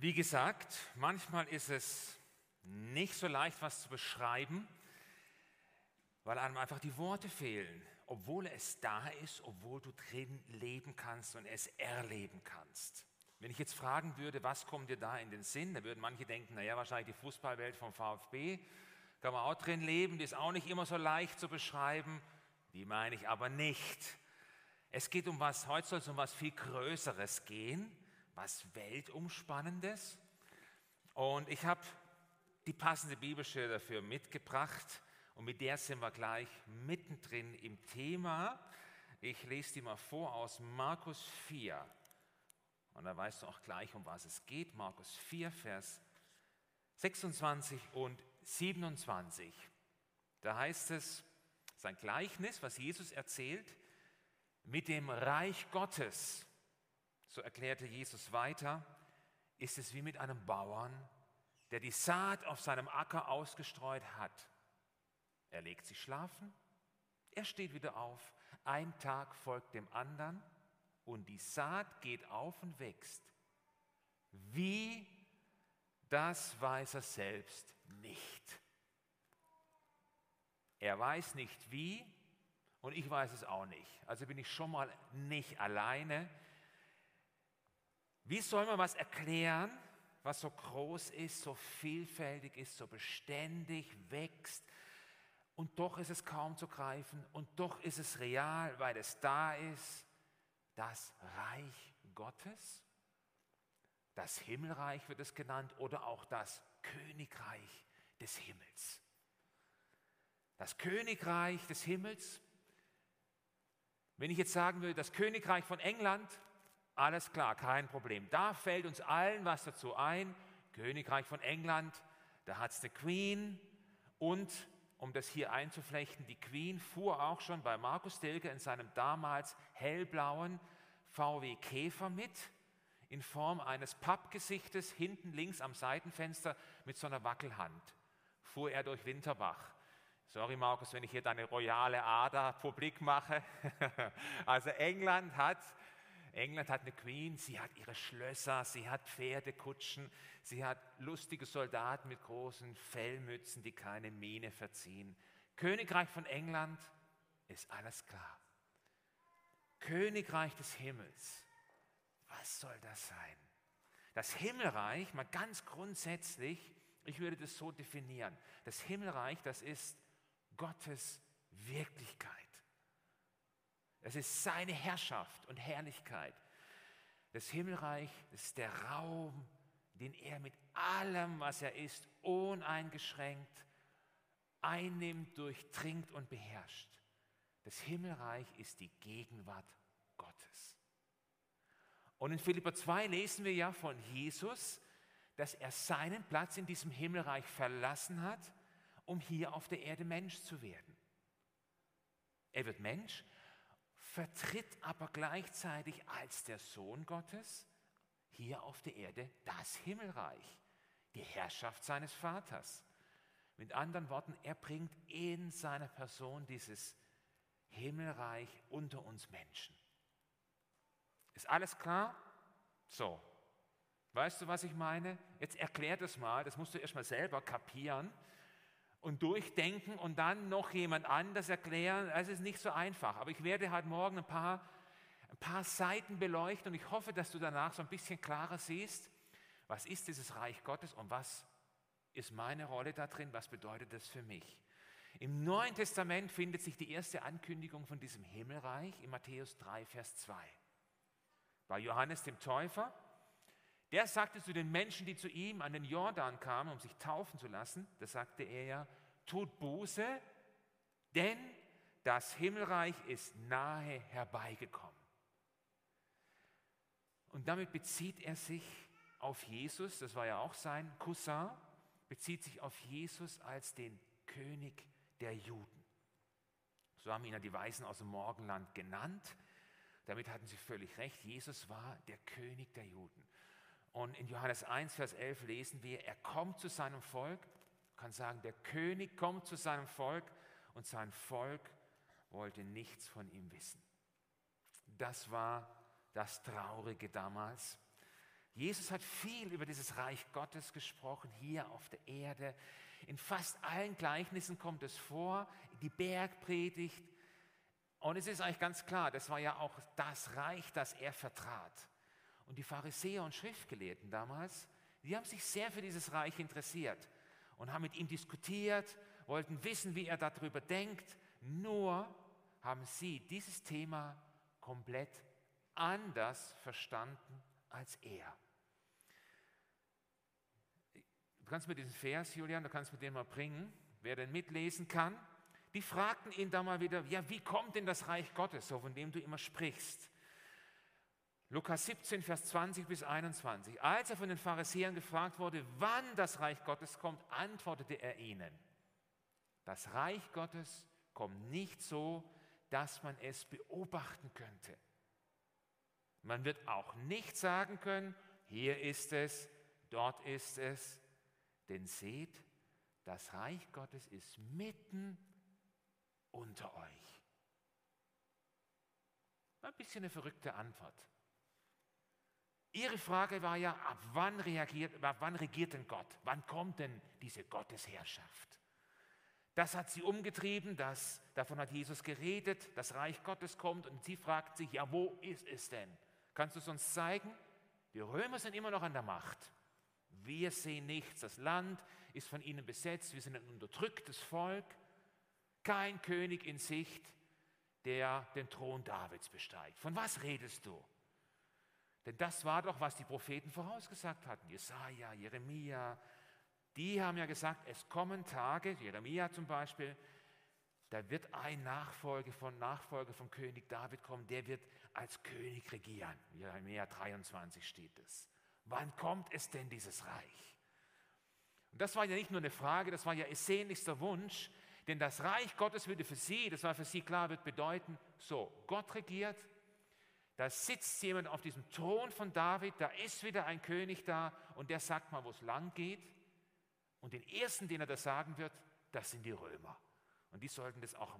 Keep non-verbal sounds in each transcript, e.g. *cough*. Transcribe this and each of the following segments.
Wie gesagt, manchmal ist es nicht so leicht, was zu beschreiben, weil einem einfach die Worte fehlen, obwohl es da ist, obwohl du drin leben kannst und es erleben kannst. Wenn ich jetzt fragen würde, was kommt dir da in den Sinn, dann würden manche denken, naja, wahrscheinlich die Fußballwelt vom VfB, kann man auch drin leben, die ist auch nicht immer so leicht zu beschreiben, die meine ich aber nicht. Es geht um was, heute soll es um was viel Größeres gehen, was Weltumspannendes. Und ich habe die passende Bibelstelle dafür mitgebracht und mit der sind wir gleich mittendrin im Thema. Ich lese die mal vor aus Markus 4. Und da weißt du auch gleich, um was es geht. Markus 4, Vers 26 und 27. Da heißt es, sein Gleichnis, was Jesus erzählt, mit dem Reich Gottes, so erklärte Jesus weiter, ist es wie mit einem Bauern, der die Saat auf seinem Acker ausgestreut hat. Er legt sich schlafen, er steht wieder auf, ein Tag folgt dem anderen und die Saat geht auf und wächst. Wie, das weiß er selbst nicht. Er weiß nicht wie und ich weiß es auch nicht. Also bin ich schon mal nicht alleine. Wie soll man was erklären, was so groß ist, so vielfältig ist, so beständig wächst? Und doch ist es kaum zu greifen und doch ist es real, weil es da ist, das Reich Gottes. Das Himmelreich wird es genannt oder auch das Königreich des Himmels. Das Königreich des Himmels. Wenn ich jetzt sagen will, das Königreich von England, alles klar, kein Problem. Da fällt uns allen was dazu ein. Königreich von England, da hat es eine Queen und um das hier einzuflechten, die Queen fuhr auch schon bei Markus Dilke in seinem damals hellblauen VW Käfer mit, in Form eines Pappgesichtes, hinten links am Seitenfenster mit so einer Wackelhand, fuhr er durch Winterbach. Sorry, Markus, wenn ich hier deine royale Ader publik mache. *laughs* also England hat, England hat eine Queen, sie hat ihre Schlösser, sie hat Pferdekutschen, sie hat lustige Soldaten mit großen Fellmützen, die keine Miene verziehen. Königreich von England ist alles klar. Königreich des Himmels, was soll das sein? Das Himmelreich, mal ganz grundsätzlich, ich würde das so definieren. Das Himmelreich, das ist Gottes Wirklichkeit. Es ist seine Herrschaft und Herrlichkeit. Das Himmelreich ist der Raum, den er mit allem, was er ist, uneingeschränkt einnimmt, durchdringt und beherrscht. Das Himmelreich ist die Gegenwart Gottes. Und in Philippa 2 lesen wir ja von Jesus, dass er seinen Platz in diesem Himmelreich verlassen hat um hier auf der Erde Mensch zu werden. Er wird Mensch, vertritt aber gleichzeitig als der Sohn Gottes hier auf der Erde das Himmelreich, die Herrschaft seines Vaters. Mit anderen Worten, er bringt in seiner Person dieses Himmelreich unter uns Menschen. Ist alles klar? So. Weißt du, was ich meine? Jetzt erklär das mal, das musst du erstmal selber kapieren und durchdenken und dann noch jemand anders erklären, das ist nicht so einfach. Aber ich werde heute Morgen ein paar, ein paar Seiten beleuchten und ich hoffe, dass du danach so ein bisschen klarer siehst, was ist dieses Reich Gottes und was ist meine Rolle da drin, was bedeutet das für mich. Im Neuen Testament findet sich die erste Ankündigung von diesem Himmelreich in Matthäus 3, Vers 2. Bei Johannes dem Täufer, der sagte zu den Menschen, die zu ihm an den Jordan kamen, um sich taufen zu lassen, da sagte er ja, tut Buße, denn das Himmelreich ist nahe herbeigekommen. Und damit bezieht er sich auf Jesus, das war ja auch sein Cousin, bezieht sich auf Jesus als den König der Juden. So haben ihn ja die Weisen aus dem Morgenland genannt. Damit hatten sie völlig recht. Jesus war der König der Juden. Und in Johannes 1, Vers 11 lesen wir, er kommt zu seinem Volk, kann sagen, der König kommt zu seinem Volk und sein Volk wollte nichts von ihm wissen. Das war das Traurige damals. Jesus hat viel über dieses Reich Gottes gesprochen, hier auf der Erde. In fast allen Gleichnissen kommt es vor, die Bergpredigt. Und es ist eigentlich ganz klar, das war ja auch das Reich, das er vertrat. Und die Pharisäer und Schriftgelehrten damals, die haben sich sehr für dieses Reich interessiert und haben mit ihm diskutiert, wollten wissen, wie er darüber denkt. Nur haben sie dieses Thema komplett anders verstanden als er. Du kannst mir diesen Vers, Julian, du kannst mir den mal bringen, wer den mitlesen kann. Die fragten ihn da mal wieder, ja, wie kommt denn das Reich Gottes, so von dem du immer sprichst? Lukas 17, Vers 20 bis 21. Als er von den Pharisäern gefragt wurde, wann das Reich Gottes kommt, antwortete er ihnen, das Reich Gottes kommt nicht so, dass man es beobachten könnte. Man wird auch nicht sagen können, hier ist es, dort ist es, denn seht, das Reich Gottes ist mitten unter euch. Ein bisschen eine verrückte Antwort. Ihre Frage war ja, ab wann, reagiert, ab wann regiert denn Gott? Wann kommt denn diese Gottesherrschaft? Das hat sie umgetrieben, das, davon hat Jesus geredet, das Reich Gottes kommt und sie fragt sich, ja, wo ist es denn? Kannst du es uns zeigen? Die Römer sind immer noch an der Macht. Wir sehen nichts. Das Land ist von ihnen besetzt. Wir sind ein unterdrücktes Volk. Kein König in Sicht, der den Thron Davids besteigt. Von was redest du? Denn das war doch, was die Propheten vorausgesagt hatten. Jesaja, Jeremia, die haben ja gesagt, es kommen Tage, Jeremia zum Beispiel, da wird ein Nachfolger von Nachfolger vom König David kommen, der wird als König regieren. Jeremia 23 steht es. Wann kommt es denn dieses Reich? Und das war ja nicht nur eine Frage, das war ja ihr sehnlichster Wunsch, denn das Reich Gottes würde für sie, das war für sie klar, wird bedeuten, so, Gott regiert, da sitzt jemand auf diesem Thron von David, da ist wieder ein König da und der sagt mal, wo es lang geht. Und den ersten, den er das sagen wird, das sind die Römer. Und die sollten das auch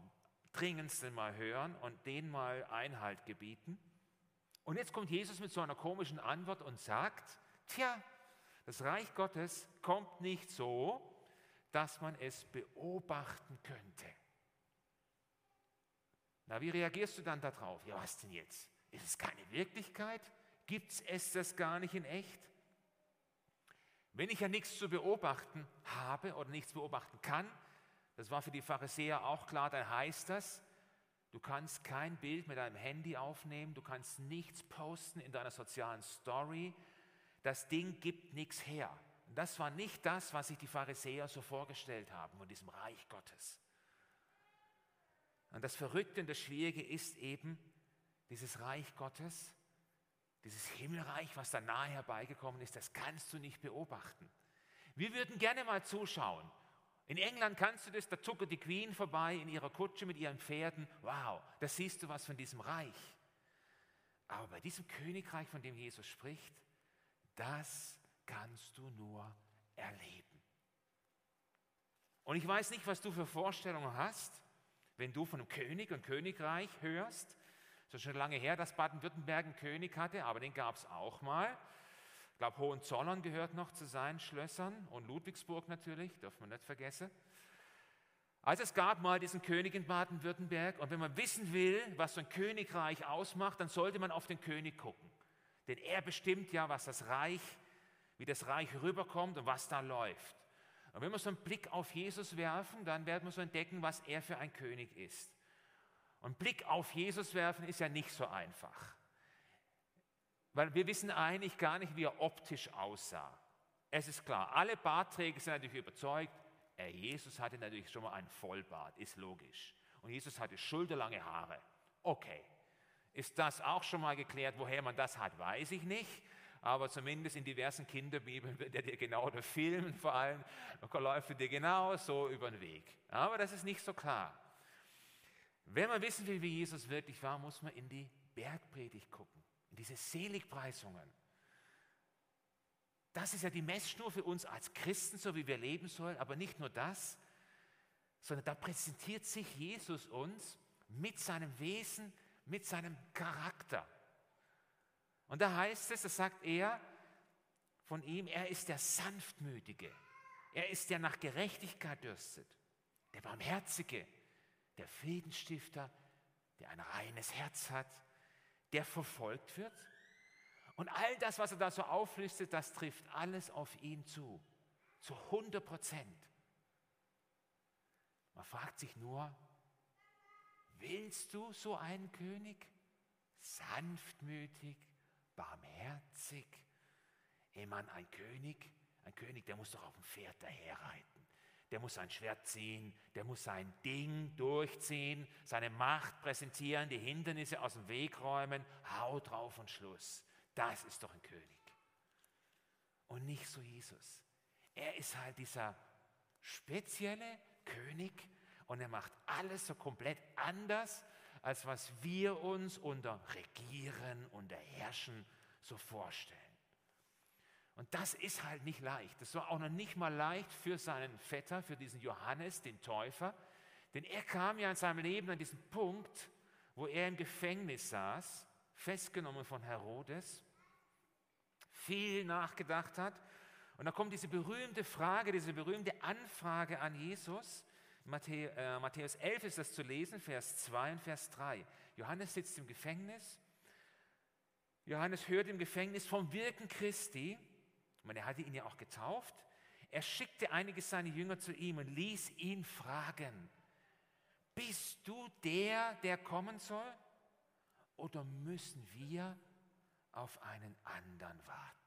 dringendsten mal hören und denen mal Einhalt gebieten. Und jetzt kommt Jesus mit so einer komischen Antwort und sagt, tja, das Reich Gottes kommt nicht so, dass man es beobachten könnte. Na, wie reagierst du dann darauf? Ja, was denn jetzt? Ist es keine Wirklichkeit? Gibt es das gar nicht in echt? Wenn ich ja nichts zu beobachten habe oder nichts beobachten kann, das war für die Pharisäer auch klar, dann heißt das, du kannst kein Bild mit deinem Handy aufnehmen, du kannst nichts posten in deiner sozialen Story, das Ding gibt nichts her. Das war nicht das, was sich die Pharisäer so vorgestellt haben von diesem Reich Gottes. Und das Verrückte und das Schwierige ist eben, dieses Reich Gottes, dieses Himmelreich, was da nahe herbeigekommen ist, das kannst du nicht beobachten. Wir würden gerne mal zuschauen. In England kannst du das, da zuckert die Queen vorbei in ihrer Kutsche mit ihren Pferden. Wow, da siehst du was von diesem Reich. Aber bei diesem Königreich, von dem Jesus spricht, das kannst du nur erleben. Und ich weiß nicht, was du für Vorstellungen hast, wenn du von einem König und Königreich hörst. Es ist schon lange her, dass Baden-Württemberg einen König hatte, aber den gab es auch mal. Ich glaube, Hohenzollern gehört noch zu seinen Schlössern und Ludwigsburg natürlich, darf man nicht vergessen. Also es gab mal diesen König in Baden-Württemberg und wenn man wissen will, was so ein Königreich ausmacht, dann sollte man auf den König gucken. Denn er bestimmt ja, was das Reich, wie das Reich rüberkommt und was da läuft. Und wenn wir so einen Blick auf Jesus werfen, dann werden wir so entdecken, was er für ein König ist. Und Blick auf Jesus werfen ist ja nicht so einfach. Weil wir wissen eigentlich gar nicht, wie er optisch aussah. Es ist klar, alle Bartträger sind natürlich überzeugt, er Jesus hatte natürlich schon mal einen Vollbart, ist logisch. Und Jesus hatte schulterlange Haare. Okay. Ist das auch schon mal geklärt? Woher man das hat, weiß ich nicht. Aber zumindest in diversen Kinderbibeln wird er dir genau, der Filmen vor allem, läuft er dir genau so über den Weg. Aber das ist nicht so klar. Wenn man wissen will, wie Jesus wirklich war, muss man in die Bergpredigt gucken, in diese Seligpreisungen. Das ist ja die Messschnur für uns als Christen, so wie wir leben sollen, aber nicht nur das, sondern da präsentiert sich Jesus uns mit seinem Wesen, mit seinem Charakter. Und da heißt es, da sagt er, von ihm, er ist der Sanftmütige. Er ist der nach Gerechtigkeit dürstet, der Barmherzige, der Friedensstifter, der ein reines Herz hat, der verfolgt wird. Und all das, was er da so auflistet, das trifft alles auf ihn zu, zu 100 Prozent. Man fragt sich nur, willst du so einen König? Sanftmütig, barmherzig. Meine, ein König, ein König, der muss doch auf dem Pferd daherreiten. Der muss sein Schwert ziehen, der muss sein Ding durchziehen, seine Macht präsentieren, die Hindernisse aus dem Weg räumen, hau drauf und Schluss. Das ist doch ein König. Und nicht so Jesus. Er ist halt dieser spezielle König und er macht alles so komplett anders, als was wir uns unter Regieren, unter Herrschen so vorstellen. Und das ist halt nicht leicht. Das war auch noch nicht mal leicht für seinen Vetter, für diesen Johannes, den Täufer. Denn er kam ja in seinem Leben an diesen Punkt, wo er im Gefängnis saß, festgenommen von Herodes, viel nachgedacht hat. Und da kommt diese berühmte Frage, diese berühmte Anfrage an Jesus. Äh, Matthäus 11 ist das zu lesen, Vers 2 und Vers 3. Johannes sitzt im Gefängnis. Johannes hört im Gefängnis vom Wirken Christi. Und er hatte ihn ja auch getauft. Er schickte einige seiner Jünger zu ihm und ließ ihn fragen, bist du der, der kommen soll? Oder müssen wir auf einen anderen warten?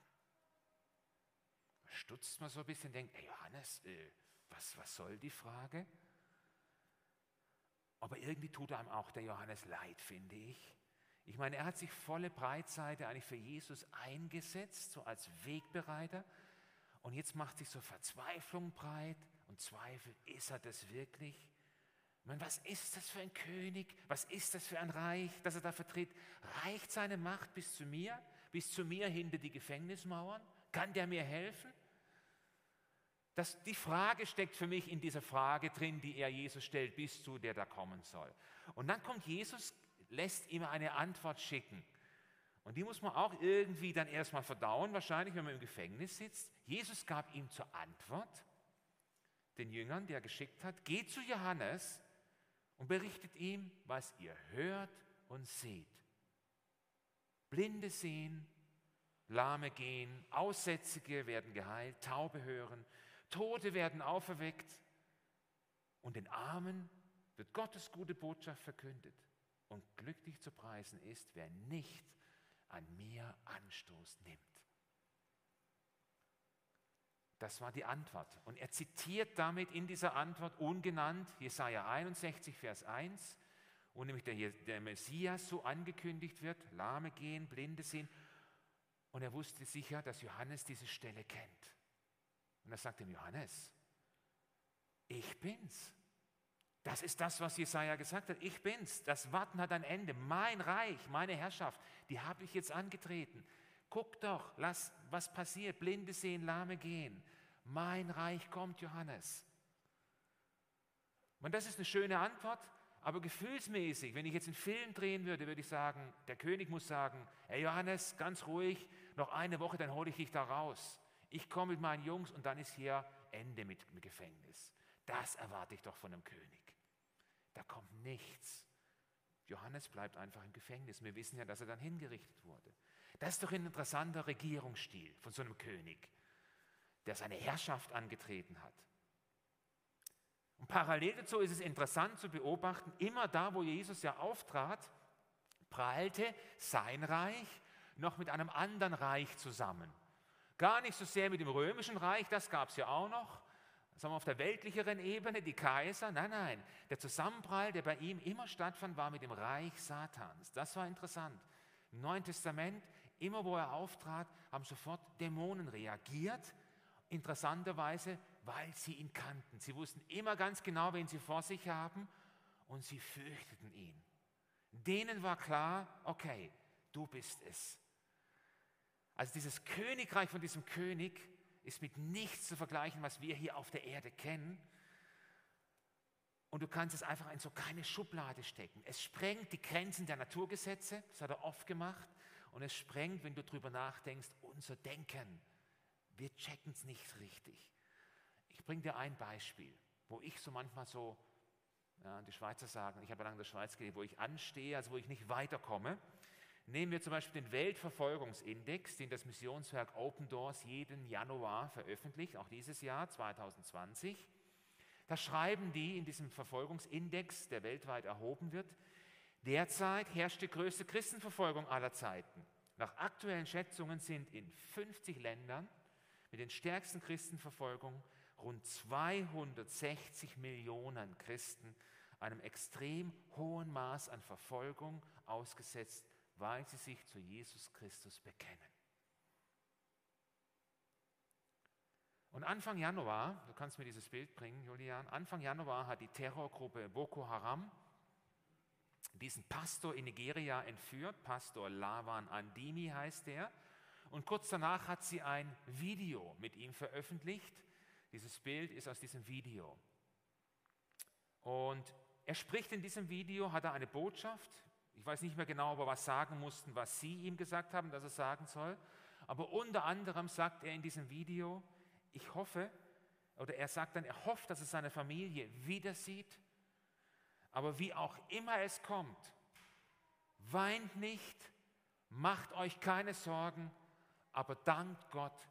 Stutzt man so ein bisschen, denkt, hey Johannes, äh, was, was soll die Frage? Aber irgendwie tut einem auch der Johannes leid, finde ich. Ich meine, er hat sich volle Breitseite eigentlich für Jesus eingesetzt, so als Wegbereiter. Und jetzt macht sich so Verzweiflung breit und Zweifel, ist er das wirklich? Ich meine, was ist das für ein König? Was ist das für ein Reich, das er da vertritt? Reicht seine Macht bis zu mir? Bis zu mir hinter die Gefängnismauern? Kann der mir helfen? Das, die Frage steckt für mich in dieser Frage drin, die er Jesus stellt, bist du der da kommen soll? Und dann kommt Jesus, lässt ihm eine Antwort schicken. Und die muss man auch irgendwie dann erstmal verdauen, wahrscheinlich, wenn man im Gefängnis sitzt. Jesus gab ihm zur Antwort, den Jüngern, die er geschickt hat, geht zu Johannes und berichtet ihm, was ihr hört und seht. Blinde sehen, Lahme gehen, Aussätzige werden geheilt, Taube hören, Tote werden auferweckt und den Armen wird Gottes gute Botschaft verkündet. Und glücklich zu preisen ist, wer nicht an mir Anstoß nimmt. Das war die Antwort. Und er zitiert damit in dieser Antwort ungenannt Jesaja 61, Vers 1, wo nämlich der, der Messias so angekündigt wird: Lahme gehen, Blinde sehen. Und er wusste sicher, dass Johannes diese Stelle kennt. Und er sagt dem Johannes, ich bin's. Das ist das, was Jesaja gesagt hat. Ich bin's. Das Warten hat ein Ende. Mein Reich, meine Herrschaft, die habe ich jetzt angetreten. Guck doch, lass, was passiert. Blinde sehen, Lahme gehen. Mein Reich kommt, Johannes. Und das ist eine schöne Antwort, aber gefühlsmäßig, wenn ich jetzt einen Film drehen würde, würde ich sagen, der König muss sagen, hey Johannes, ganz ruhig, noch eine Woche, dann hole ich dich da raus. Ich komme mit meinen Jungs und dann ist hier Ende mit dem Gefängnis. Das erwarte ich doch von einem König. Da kommt nichts. Johannes bleibt einfach im Gefängnis. Wir wissen ja, dass er dann hingerichtet wurde. Das ist doch ein interessanter Regierungsstil von so einem König, der seine Herrschaft angetreten hat. Und parallel dazu ist es interessant zu beobachten, immer da, wo Jesus ja auftrat, prallte sein Reich noch mit einem anderen Reich zusammen. Gar nicht so sehr mit dem römischen Reich, das gab es ja auch noch, sagen wir auf der weltlicheren Ebene, die Kaiser. Nein, nein, der Zusammenprall, der bei ihm immer stattfand, war mit dem Reich Satans. Das war interessant. Im Neuen Testament, immer wo er auftrat, haben sofort Dämonen reagiert. Interessanterweise, weil sie ihn kannten. Sie wussten immer ganz genau, wen sie vor sich haben und sie fürchteten ihn. Denen war klar, okay, du bist es. Also dieses Königreich von diesem König ist mit nichts zu vergleichen, was wir hier auf der Erde kennen. Und du kannst es einfach in so keine Schublade stecken. Es sprengt die Grenzen der Naturgesetze, das hat er oft gemacht. Und es sprengt, wenn du darüber nachdenkst, unser Denken. wir checken es nicht richtig. Ich bringe dir ein Beispiel, wo ich so manchmal so, ja, die Schweizer sagen, ich habe lange in der Schweiz gelebt, wo ich anstehe, also wo ich nicht weiterkomme. Nehmen wir zum Beispiel den Weltverfolgungsindex, den das Missionswerk Open Doors jeden Januar veröffentlicht, auch dieses Jahr 2020. Da schreiben die in diesem Verfolgungsindex, der weltweit erhoben wird, derzeit herrscht die größte Christenverfolgung aller Zeiten. Nach aktuellen Schätzungen sind in 50 Ländern mit den stärksten Christenverfolgungen rund 260 Millionen Christen einem extrem hohen Maß an Verfolgung ausgesetzt, weil sie sich zu Jesus Christus bekennen. Und Anfang Januar, du kannst mir dieses Bild bringen, Julian, Anfang Januar hat die Terrorgruppe Boko Haram diesen Pastor in Nigeria entführt, Pastor Lavan Andimi heißt er, und kurz danach hat sie ein Video mit ihm veröffentlicht. Dieses Bild ist aus diesem Video. Und er spricht in diesem Video, hat er eine Botschaft, ich weiß nicht mehr genau, ob er was sagen mussten, was sie ihm gesagt haben, dass er sagen soll, aber unter anderem sagt er in diesem Video, ich hoffe, oder er sagt dann, er hofft, dass er seine Familie wieder sieht. Aber wie auch immer es kommt, weint nicht, macht euch keine Sorgen, aber dankt Gott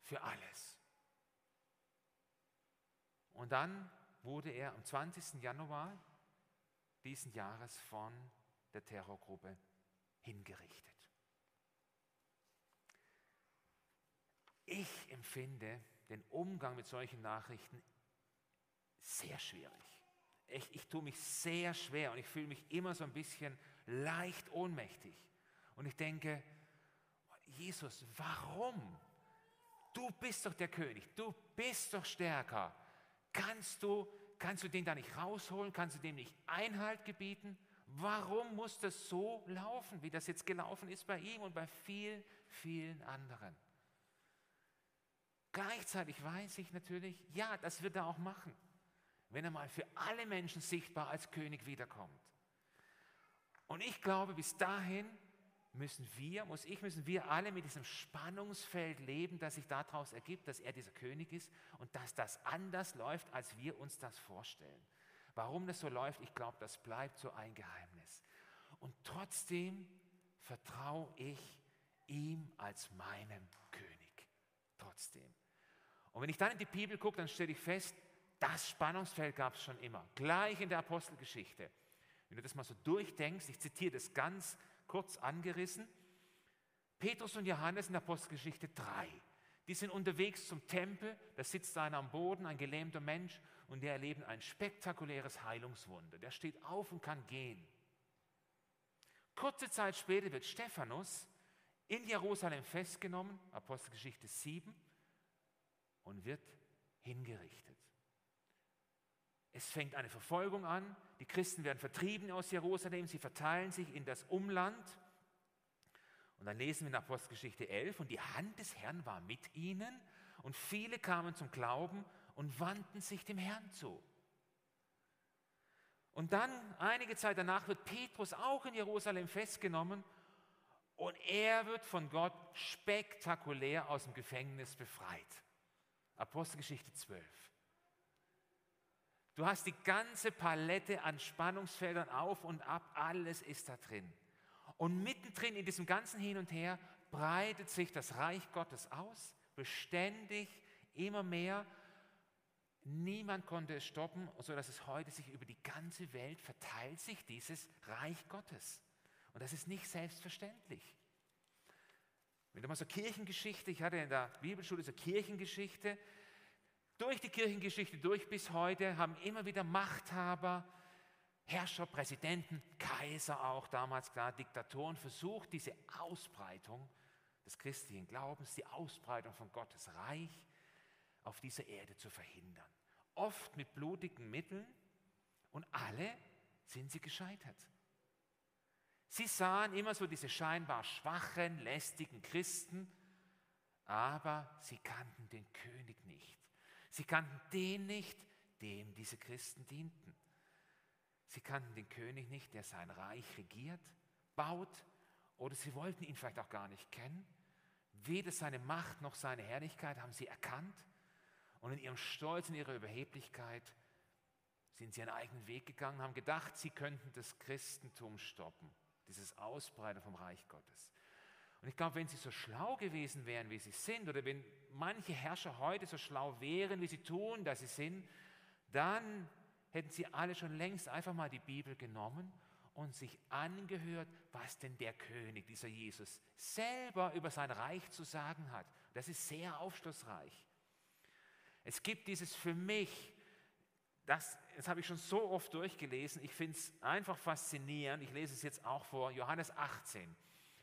für alles. Und dann wurde er am 20. Januar diesen Jahres von der Terrorgruppe hingerichtet. Ich empfinde den Umgang mit solchen Nachrichten sehr schwierig. Ich, ich tue mich sehr schwer und ich fühle mich immer so ein bisschen leicht ohnmächtig. Und ich denke, Jesus, warum? Du bist doch der König, du bist doch stärker. Kannst du, kannst du den da nicht rausholen? Kannst du dem nicht Einhalt gebieten? Warum muss das so laufen, wie das jetzt gelaufen ist bei ihm und bei vielen, vielen anderen? Gleichzeitig weiß ich natürlich, ja, das wird er auch machen, wenn er mal für alle Menschen sichtbar als König wiederkommt. Und ich glaube, bis dahin müssen wir, muss ich, müssen wir alle mit diesem Spannungsfeld leben, das sich daraus ergibt, dass er dieser König ist und dass das anders läuft, als wir uns das vorstellen. Warum das so läuft, ich glaube, das bleibt so ein Geheimnis. Und trotzdem vertraue ich ihm als meinem König. Trotzdem. Und wenn ich dann in die Bibel gucke, dann stelle ich fest, das Spannungsfeld gab es schon immer. Gleich in der Apostelgeschichte. Wenn du das mal so durchdenkst, ich zitiere das ganz kurz angerissen. Petrus und Johannes in der Apostelgeschichte 3. Die sind unterwegs zum Tempel, da sitzt einer am Boden, ein gelähmter Mensch, und die erleben ein spektakuläres Heilungswunder. Der steht auf und kann gehen. Kurze Zeit später wird Stephanus in Jerusalem festgenommen, Apostelgeschichte 7, und wird hingerichtet. Es fängt eine Verfolgung an, die Christen werden vertrieben aus Jerusalem, sie verteilen sich in das Umland. Und dann lesen wir in Apostelgeschichte 11, und die Hand des Herrn war mit ihnen, und viele kamen zum Glauben und wandten sich dem Herrn zu. Und dann, einige Zeit danach, wird Petrus auch in Jerusalem festgenommen und er wird von Gott spektakulär aus dem Gefängnis befreit. Apostelgeschichte 12. Du hast die ganze Palette an Spannungsfeldern auf und ab, alles ist da drin. Und mittendrin in diesem ganzen Hin und Her breitet sich das Reich Gottes aus, beständig, immer mehr Niemand konnte es stoppen, sodass es heute sich über die ganze Welt verteilt sich dieses Reich Gottes. Und das ist nicht selbstverständlich. Wenn du mal so Kirchengeschichte, ich hatte in der Bibelschule so Kirchengeschichte, durch die Kirchengeschichte durch bis heute haben immer wieder Machthaber, Herrscher, Präsidenten, Kaiser auch damals klar, Diktatoren versucht, diese Ausbreitung des christlichen Glaubens, die Ausbreitung von Gottes Reich auf dieser Erde zu verhindern. Oft mit blutigen Mitteln und alle sind sie gescheitert. Sie sahen immer so diese scheinbar schwachen, lästigen Christen, aber sie kannten den König nicht. Sie kannten den nicht, dem diese Christen dienten. Sie kannten den König nicht, der sein Reich regiert, baut, oder sie wollten ihn vielleicht auch gar nicht kennen, Weder seine Macht noch seine Herrlichkeit haben sie erkannt. Und in ihrem Stolz, in ihrer Überheblichkeit sind sie einen eigenen Weg gegangen, haben gedacht, sie könnten das Christentum stoppen, dieses Ausbreiten vom Reich Gottes. Und ich glaube, wenn sie so schlau gewesen wären, wie sie sind, oder wenn manche Herrscher heute so schlau wären, wie sie tun, dass sie sind, dann hätten sie alle schon längst einfach mal die Bibel genommen und sich angehört, was denn der König, dieser Jesus, selber über sein Reich zu sagen hat. Das ist sehr aufschlussreich. Es gibt dieses für mich, das, das habe ich schon so oft durchgelesen, ich finde es einfach faszinierend, ich lese es jetzt auch vor, Johannes 18.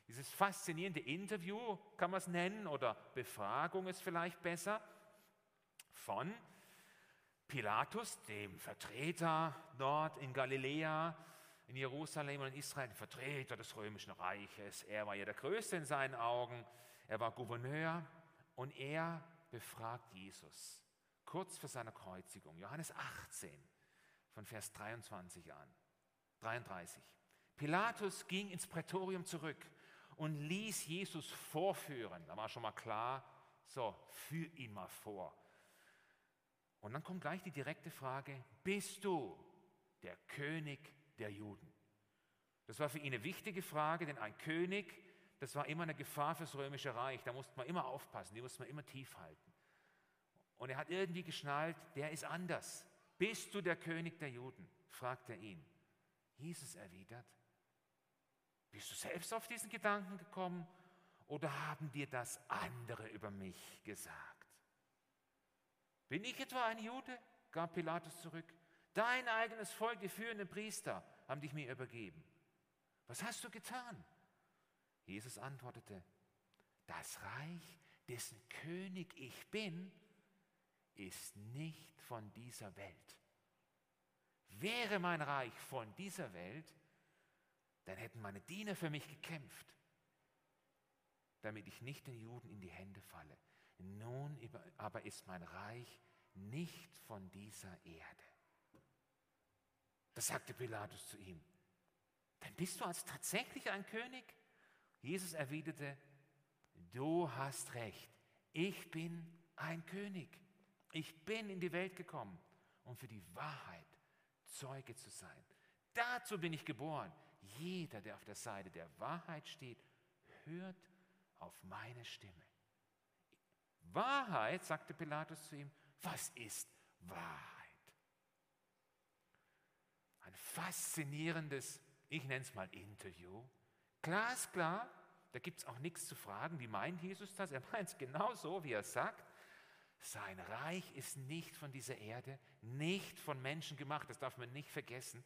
Dieses faszinierende Interview, kann man es nennen, oder Befragung ist vielleicht besser, von Pilatus, dem Vertreter dort in Galiläa, in Jerusalem und in Israel, Vertreter des römischen Reiches. Er war ja der Größte in seinen Augen. Er war Gouverneur und er befragt Jesus kurz vor seiner Kreuzigung. Johannes 18 von Vers 23 an. 33. Pilatus ging ins Prätorium zurück und ließ Jesus vorführen. Da war schon mal klar, so, führ ihn mal vor. Und dann kommt gleich die direkte Frage, bist du der König der Juden? Das war für ihn eine wichtige Frage, denn ein König, das war immer eine Gefahr fürs römische Reich. Da musste man immer aufpassen, die musste man immer tief halten. Und er hat irgendwie geschnallt, der ist anders. Bist du der König der Juden? fragt er ihn. Jesus erwidert, bist du selbst auf diesen Gedanken gekommen oder haben dir das andere über mich gesagt? Bin ich etwa ein Jude? gab Pilatus zurück. Dein eigenes Volk, die führenden Priester, haben dich mir übergeben. Was hast du getan? Jesus antwortete, das Reich, dessen König ich bin, ist nicht von dieser Welt. Wäre mein Reich von dieser Welt, dann hätten meine Diener für mich gekämpft, damit ich nicht den Juden in die Hände falle. Nun aber ist mein Reich nicht von dieser Erde. Das sagte Pilatus zu ihm. Dann bist du als tatsächlich ein König? Jesus erwiderte, du hast recht, ich bin ein König. Ich bin in die Welt gekommen, um für die Wahrheit Zeuge zu sein. Dazu bin ich geboren. Jeder, der auf der Seite der Wahrheit steht, hört auf meine Stimme. Wahrheit, sagte Pilatus zu ihm, was ist Wahrheit? Ein faszinierendes, ich nenne es mal Interview. Glasklar, da gibt es auch nichts zu fragen. Wie meint Jesus das? Er meint es genau so, wie er sagt. Sein Reich ist nicht von dieser Erde, nicht von Menschen gemacht, das darf man nicht vergessen,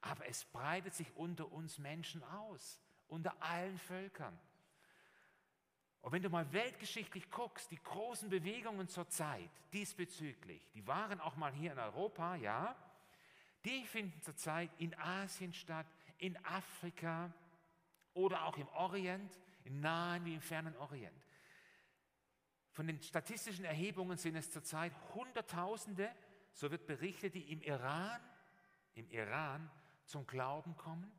aber es breitet sich unter uns Menschen aus, unter allen Völkern. Und wenn du mal weltgeschichtlich guckst, die großen Bewegungen zur Zeit diesbezüglich, die waren auch mal hier in Europa, ja, die finden zurzeit in Asien statt, in Afrika oder auch im Orient, im nahen wie im fernen Orient. Von den statistischen Erhebungen sind es zurzeit Hunderttausende, so wird berichtet, die im Iran, im Iran zum Glauben kommen,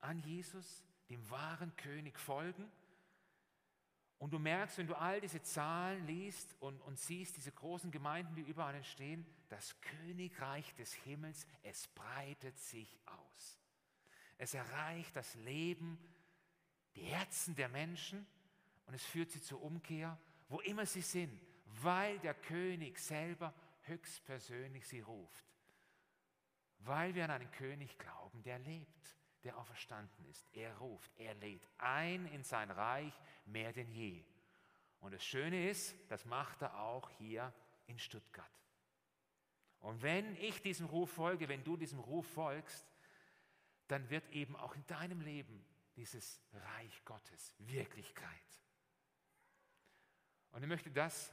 an Jesus, dem wahren König folgen. Und du merkst, wenn du all diese Zahlen liest und, und siehst, diese großen Gemeinden, die überall entstehen, das Königreich des Himmels, es breitet sich aus. Es erreicht das Leben, die Herzen der Menschen und es führt sie zur Umkehr, wo immer sie sind, weil der König selber höchstpersönlich sie ruft. Weil wir an einen König glauben, der lebt, der auferstanden ist. Er ruft, er lädt ein in sein Reich mehr denn je. Und das Schöne ist, das macht er auch hier in Stuttgart. Und wenn ich diesem Ruf folge, wenn du diesem Ruf folgst, dann wird eben auch in deinem Leben dieses Reich Gottes Wirklichkeit. Und ich möchte das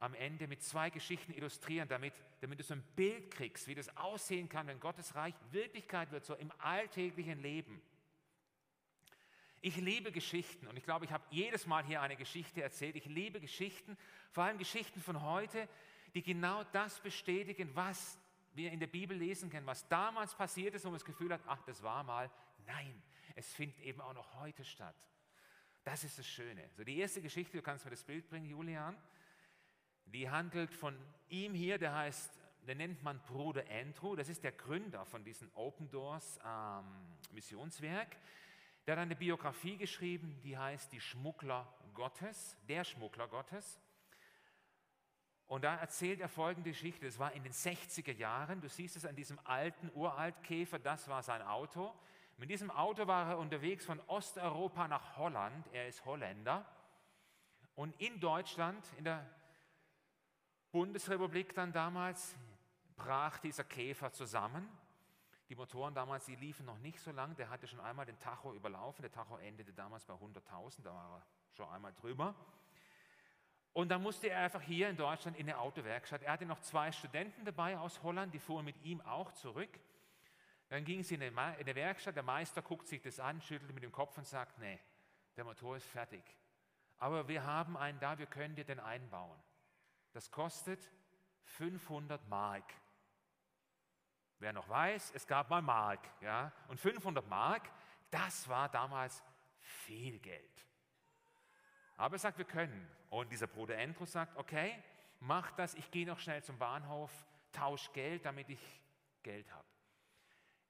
am Ende mit zwei Geschichten illustrieren, damit, damit du so ein Bild kriegst, wie das aussehen kann, wenn Gottes Reich Wirklichkeit wird, so im alltäglichen Leben. Ich liebe Geschichten und ich glaube, ich habe jedes Mal hier eine Geschichte erzählt. Ich liebe Geschichten, vor allem Geschichten von heute, die genau das bestätigen, was wir in der Bibel lesen können, was damals passiert ist, wo man das Gefühl hat, ach, das war mal. Nein, es findet eben auch noch heute statt. Das ist das Schöne. So die erste Geschichte, du kannst mir das Bild bringen, Julian, die handelt von ihm hier, der heißt, der nennt man Bruder Andrew, das ist der Gründer von diesem Open Doors ähm, Missionswerk. Der hat eine Biografie geschrieben, die heißt Die Schmuggler Gottes, der Schmuggler Gottes. Und da erzählt er folgende Geschichte. Es war in den 60er Jahren. Du siehst es an diesem alten Uraltkäfer. Das war sein Auto. Mit diesem Auto war er unterwegs von Osteuropa nach Holland. Er ist Holländer. Und in Deutschland, in der Bundesrepublik dann damals, brach dieser Käfer zusammen. Die Motoren damals, die liefen noch nicht so lang. Der hatte schon einmal den Tacho überlaufen. Der Tacho endete damals bei 100.000. Da war er schon einmal drüber. Und dann musste er einfach hier in Deutschland in der Autowerkstatt. Er hatte noch zwei Studenten dabei aus Holland, die fuhren mit ihm auch zurück. Dann ging sie in der Werkstatt, der Meister guckt sich das an, schüttelt mit dem Kopf und sagt, nee, der Motor ist fertig. Aber wir haben einen da, wir können dir den einbauen. Das kostet 500 Mark. Wer noch weiß, es gab mal Mark. Ja? Und 500 Mark, das war damals viel Geld. Aber er sagt, wir können. Und dieser Bruder Andrew sagt, okay, mach das, ich gehe noch schnell zum Bahnhof, tausch Geld, damit ich Geld habe.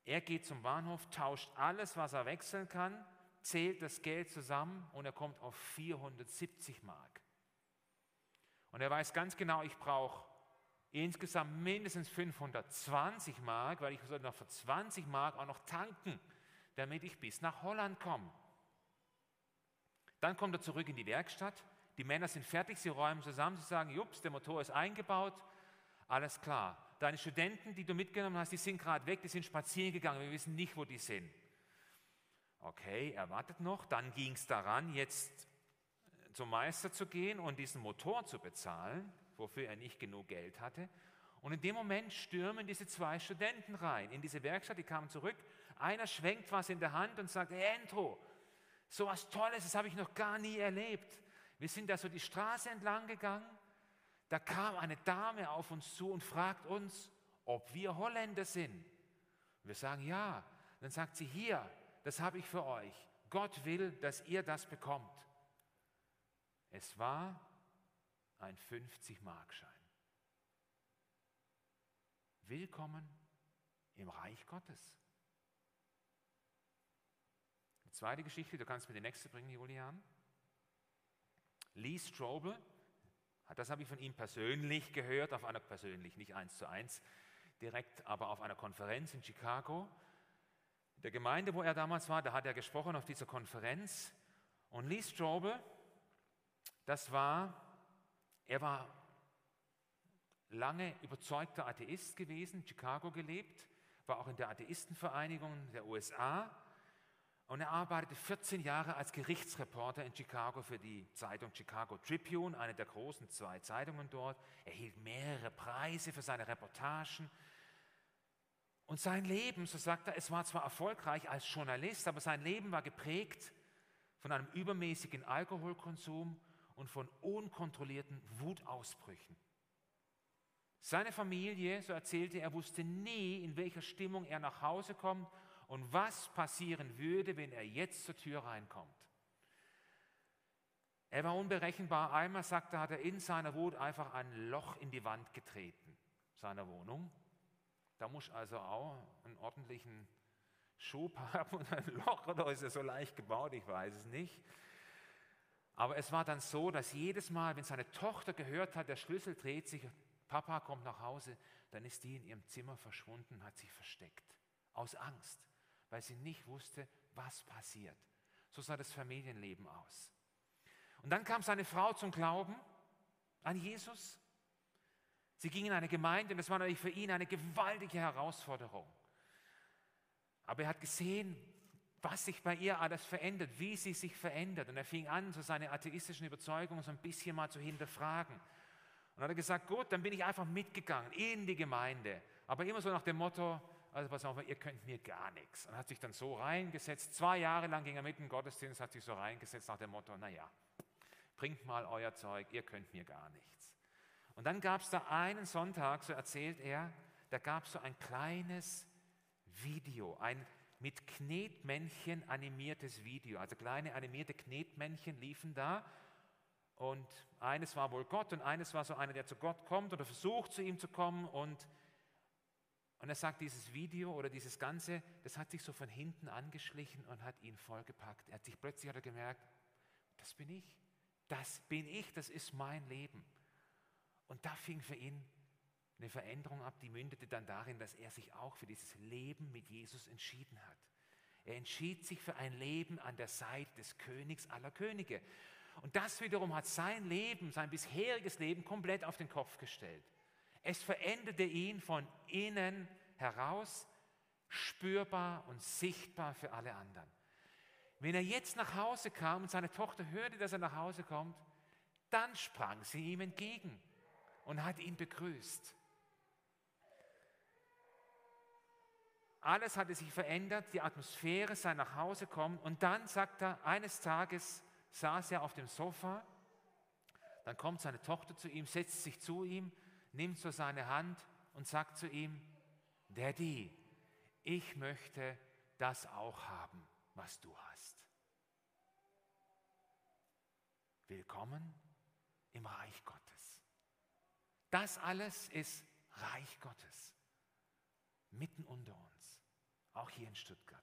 Er geht zum Bahnhof, tauscht alles, was er wechseln kann, zählt das Geld zusammen und er kommt auf 470 Mark. Und er weiß ganz genau, ich brauche insgesamt mindestens 520 Mark, weil ich soll noch für 20 Mark auch noch tanken, damit ich bis nach Holland komme. Dann kommt er zurück in die Werkstatt. Die Männer sind fertig, sie räumen zusammen, sie sagen, jups, der Motor ist eingebaut, alles klar. Deine Studenten, die du mitgenommen hast, die sind gerade weg, die sind spazieren gegangen, wir wissen nicht, wo die sind. Okay, er wartet noch, dann ging es daran, jetzt zum Meister zu gehen und diesen Motor zu bezahlen, wofür er nicht genug Geld hatte. Und in dem Moment stürmen diese zwei Studenten rein in diese Werkstatt, die kamen zurück. Einer schwenkt was in der Hand und sagt, Entro, so was Tolles, das habe ich noch gar nie erlebt. Wir sind da so die Straße entlang gegangen. Da kam eine Dame auf uns zu und fragt uns, ob wir Holländer sind. Wir sagen ja. Dann sagt sie, hier, das habe ich für euch. Gott will, dass ihr das bekommt. Es war ein 50-Markschein. Willkommen im Reich Gottes. Zweite Geschichte, du kannst mir die nächste bringen, Julian. Lee Strobel, das habe ich von ihm persönlich gehört, auf einer persönlich, nicht eins zu eins, direkt, aber auf einer Konferenz in Chicago. Der Gemeinde, wo er damals war, da hat er gesprochen auf dieser Konferenz. Und Lee Strobel, das war, er war lange überzeugter Atheist gewesen, in Chicago gelebt, war auch in der Atheistenvereinigung der USA und er arbeitete 14 Jahre als Gerichtsreporter in Chicago für die Zeitung Chicago Tribune, eine der großen zwei Zeitungen dort. Er hielt mehrere Preise für seine Reportagen. Und sein Leben, so sagt er, es war zwar erfolgreich als Journalist, aber sein Leben war geprägt von einem übermäßigen Alkoholkonsum und von unkontrollierten Wutausbrüchen. Seine Familie, so erzählte er, wusste nie, in welcher Stimmung er nach Hause kommt und was passieren würde, wenn er jetzt zur Tür reinkommt. Er war unberechenbar. Einmal, sagte er, hat er in seiner Wut einfach ein Loch in die Wand getreten, seiner Wohnung. Da muss also auch einen ordentlichen Schub *laughs* haben und ein Loch, oder ist er so leicht gebaut, ich weiß es nicht. Aber es war dann so, dass jedes Mal, wenn seine Tochter gehört hat, der Schlüssel dreht sich, Papa kommt nach Hause, dann ist die in ihrem Zimmer verschwunden, hat sich versteckt, aus Angst weil sie nicht wusste, was passiert. So sah das Familienleben aus. Und dann kam seine Frau zum Glauben an Jesus. Sie ging in eine Gemeinde und das war natürlich für ihn eine gewaltige Herausforderung. Aber er hat gesehen, was sich bei ihr alles verändert, wie sie sich verändert. Und er fing an, so seine atheistischen Überzeugungen so ein bisschen mal zu hinterfragen. Und hat er gesagt, gut, dann bin ich einfach mitgegangen in die Gemeinde. Aber immer so nach dem Motto, also pass auf, ihr könnt mir gar nichts. Und hat sich dann so reingesetzt. Zwei Jahre lang ging er mit im Gottesdienst, hat sich so reingesetzt nach dem Motto, naja, bringt mal euer Zeug, ihr könnt mir gar nichts. Und dann gab es da einen Sonntag, so erzählt er, da gab es so ein kleines Video, ein mit Knetmännchen animiertes Video. Also kleine animierte Knetmännchen liefen da. Und eines war wohl Gott und eines war so einer, der zu Gott kommt oder versucht zu ihm zu kommen. Und, und er sagt, dieses Video oder dieses Ganze, das hat sich so von hinten angeschlichen und hat ihn vollgepackt. Er hat sich plötzlich hat er gemerkt, das bin ich. Das bin ich, das ist mein Leben. Und da fing für ihn eine Veränderung ab, die mündete dann darin, dass er sich auch für dieses Leben mit Jesus entschieden hat. Er entschied sich für ein Leben an der Seite des Königs aller Könige. Und das wiederum hat sein Leben, sein bisheriges Leben komplett auf den Kopf gestellt. Es veränderte ihn von innen heraus, spürbar und sichtbar für alle anderen. Wenn er jetzt nach Hause kam und seine Tochter hörte, dass er nach Hause kommt, dann sprang sie ihm entgegen und hat ihn begrüßt. Alles hatte sich verändert, die Atmosphäre, sein nach Hause kommen und dann sagt er, eines Tages saß er auf dem Sofa, dann kommt seine Tochter zu ihm, setzt sich zu ihm, nimmt so seine Hand und sagt zu ihm, Daddy, ich möchte das auch haben, was du hast. Willkommen im Reich Gottes. Das alles ist Reich Gottes, mitten unter uns, auch hier in Stuttgart.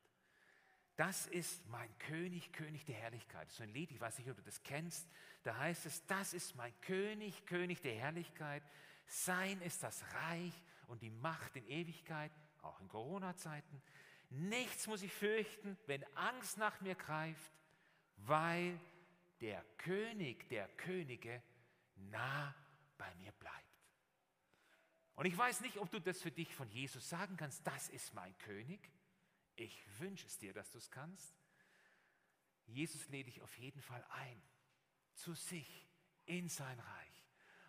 Das ist mein König, König der Herrlichkeit. So ein Lied, ich weiß nicht, ob du das kennst. Da heißt es, das ist mein König, König der Herrlichkeit. Sein ist das Reich und die Macht in Ewigkeit, auch in Corona-Zeiten. Nichts muss ich fürchten, wenn Angst nach mir greift, weil der König der Könige nah bei mir bleibt. Und ich weiß nicht, ob du das für dich von Jesus sagen kannst, das ist mein König. Ich wünsche es dir, dass du es kannst. Jesus lädt dich auf jeden Fall ein, zu sich, in sein Reich.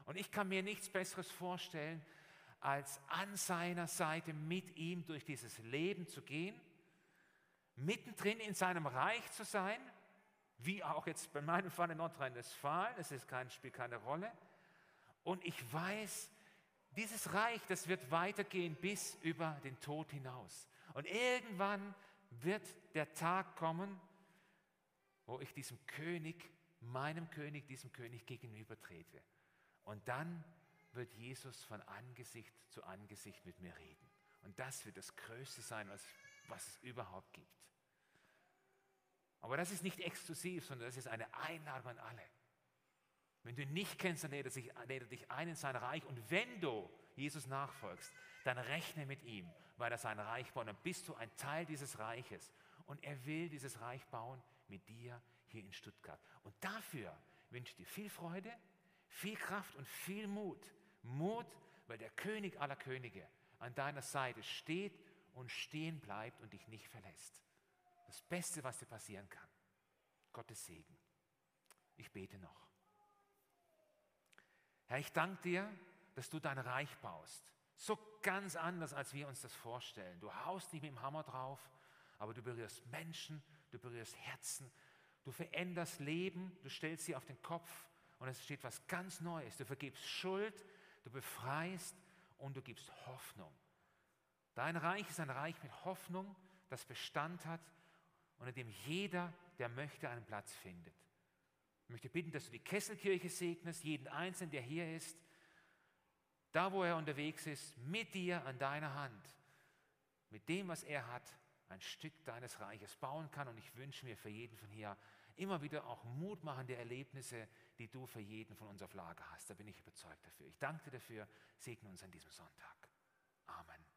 Und ich kann mir nichts Besseres vorstellen, als an seiner Seite mit ihm durch dieses Leben zu gehen, mittendrin in seinem Reich zu sein, wie auch jetzt bei meinem Fall in Nordrhein-Westfalen, es kein, spielt keine Rolle. Und ich weiß, dieses Reich, das wird weitergehen bis über den Tod hinaus. Und irgendwann wird der Tag kommen, wo ich diesem König, meinem König, diesem König gegenübertrete. Und dann wird Jesus von Angesicht zu Angesicht mit mir reden. Und das wird das Größte sein, was, was es überhaupt gibt. Aber das ist nicht exklusiv, sondern das ist eine Einladung an alle. Wenn du ihn nicht kennst, dann lädt er, sich, lädt er dich ein in sein Reich. Und wenn du Jesus nachfolgst, dann rechne mit ihm, weil er sein Reich baut. Dann bist du ein Teil dieses Reiches. Und er will dieses Reich bauen mit dir hier in Stuttgart. Und dafür wünsche ich dir viel Freude, viel Kraft und viel Mut. Mut, weil der König aller Könige an deiner Seite steht und stehen bleibt und dich nicht verlässt. Das Beste, was dir passieren kann. Gottes Segen. Ich bete noch. Herr, ich danke dir, dass du dein Reich baust. So ganz anders, als wir uns das vorstellen. Du haust nicht mit dem Hammer drauf, aber du berührst Menschen, du berührst Herzen, du veränderst Leben, du stellst sie auf den Kopf und es steht was ganz Neues. Du vergibst Schuld, du befreist und du gibst Hoffnung. Dein Reich ist ein Reich mit Hoffnung, das Bestand hat und in dem jeder, der möchte, einen Platz findet. Ich möchte bitten, dass du die Kesselkirche segnest, jeden Einzelnen, der hier ist, da wo er unterwegs ist, mit dir an deiner Hand, mit dem, was er hat, ein Stück deines Reiches bauen kann. Und ich wünsche mir für jeden von hier immer wieder auch mutmachende Erlebnisse, die du für jeden von uns auf Lager hast. Da bin ich überzeugt dafür. Ich danke dir dafür. Segne uns an diesem Sonntag. Amen.